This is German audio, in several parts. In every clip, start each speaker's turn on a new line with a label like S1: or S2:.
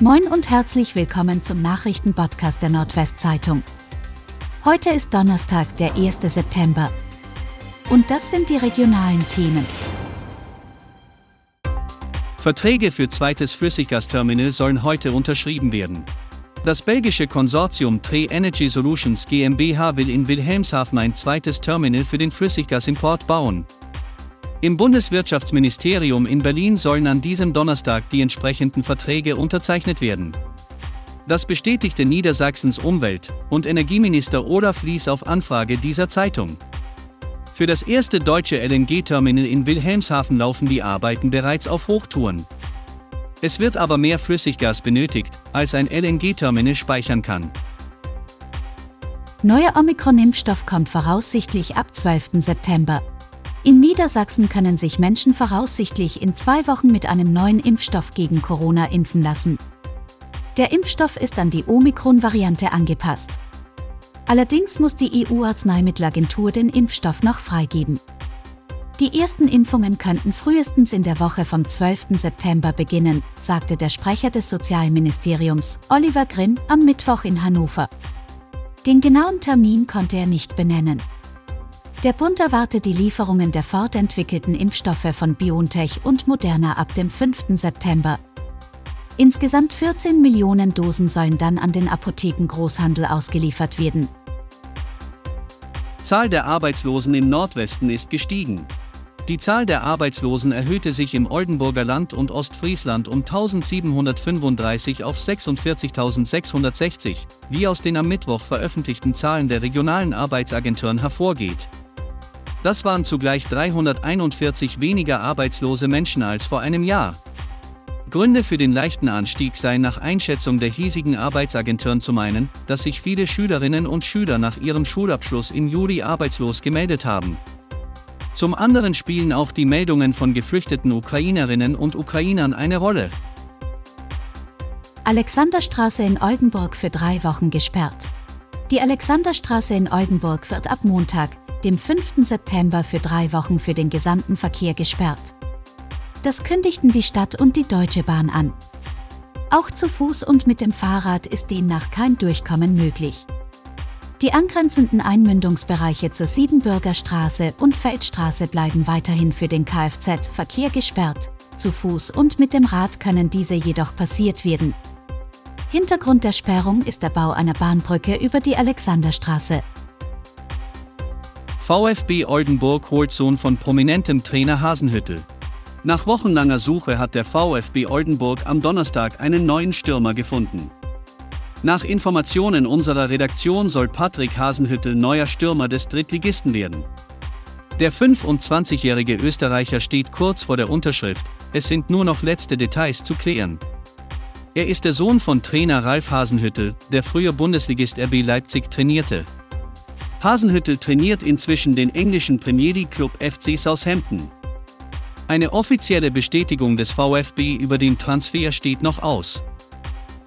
S1: Moin und herzlich willkommen zum Nachrichtenpodcast der Nordwestzeitung. Heute ist Donnerstag, der 1. September. Und das sind die regionalen Themen.
S2: Verträge für zweites Flüssiggasterminal sollen heute unterschrieben werden. Das belgische Konsortium Tre Energy Solutions GmbH will in Wilhelmshaven ein zweites Terminal für den Flüssiggasimport bauen. Im Bundeswirtschaftsministerium in Berlin sollen an diesem Donnerstag die entsprechenden Verträge unterzeichnet werden. Das bestätigte Niedersachsens Umwelt- und Energieminister Olaf Lies auf Anfrage dieser Zeitung. Für das erste deutsche LNG-Terminal in Wilhelmshaven laufen die Arbeiten bereits auf Hochtouren. Es wird aber mehr Flüssiggas benötigt, als ein LNG-Terminal speichern kann.
S1: Neuer Omikron-Impfstoff kommt voraussichtlich ab 12. September. In Niedersachsen können sich Menschen voraussichtlich in zwei Wochen mit einem neuen Impfstoff gegen Corona impfen lassen. Der Impfstoff ist an die Omikron-Variante angepasst. Allerdings muss die EU-Arzneimittelagentur den Impfstoff noch freigeben. Die ersten Impfungen könnten frühestens in der Woche vom 12. September beginnen, sagte der Sprecher des Sozialministeriums, Oliver Grimm, am Mittwoch in Hannover. Den genauen Termin konnte er nicht benennen. Der Bund erwartet die Lieferungen der fortentwickelten Impfstoffe von BioNTech und Moderna ab dem 5. September. Insgesamt 14 Millionen Dosen sollen dann an den Apotheken-Großhandel ausgeliefert werden.
S2: Zahl der Arbeitslosen im Nordwesten ist gestiegen. Die Zahl der Arbeitslosen erhöhte sich im Oldenburger Land und Ostfriesland um 1735 auf 46.660, wie aus den am Mittwoch veröffentlichten Zahlen der regionalen Arbeitsagenturen hervorgeht. Das waren zugleich 341 weniger arbeitslose Menschen als vor einem Jahr. Gründe für den leichten Anstieg seien nach Einschätzung der hiesigen Arbeitsagenturen zu meinen, dass sich viele Schülerinnen und Schüler nach ihrem Schulabschluss im Juli arbeitslos gemeldet haben. Zum anderen spielen auch die Meldungen von geflüchteten Ukrainerinnen und Ukrainern eine Rolle.
S1: Alexanderstraße in Oldenburg für drei Wochen gesperrt. Die Alexanderstraße in Oldenburg wird ab Montag, dem 5. September für drei Wochen für den gesamten Verkehr gesperrt. Das kündigten die Stadt und die Deutsche Bahn an. Auch zu Fuß und mit dem Fahrrad ist demnach kein Durchkommen möglich. Die angrenzenden Einmündungsbereiche zur Siebenbürger Straße und Feldstraße bleiben weiterhin für den Kfz-Verkehr gesperrt. Zu Fuß und mit dem Rad können diese jedoch passiert werden. Hintergrund der Sperrung ist der Bau einer Bahnbrücke über die Alexanderstraße.
S2: VfB Oldenburg holt Sohn von prominentem Trainer Hasenhüttel. Nach wochenlanger Suche hat der VfB Oldenburg am Donnerstag einen neuen Stürmer gefunden. Nach Informationen unserer Redaktion soll Patrick Hasenhüttel neuer Stürmer des Drittligisten werden. Der 25-jährige Österreicher steht kurz vor der Unterschrift, es sind nur noch letzte Details zu klären. Er ist der Sohn von Trainer Ralf Hasenhüttel, der früher Bundesligist RB Leipzig trainierte. Hasenhüttel trainiert inzwischen den englischen Premier League Club FC Southampton. Eine offizielle Bestätigung des VfB über den Transfer steht noch aus.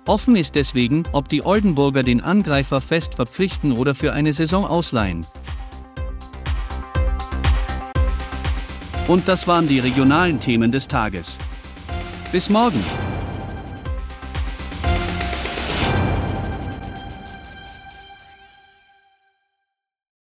S2: Offen ist deswegen, ob die Oldenburger den Angreifer fest verpflichten oder für eine Saison ausleihen. Und das waren die regionalen Themen des Tages. Bis morgen!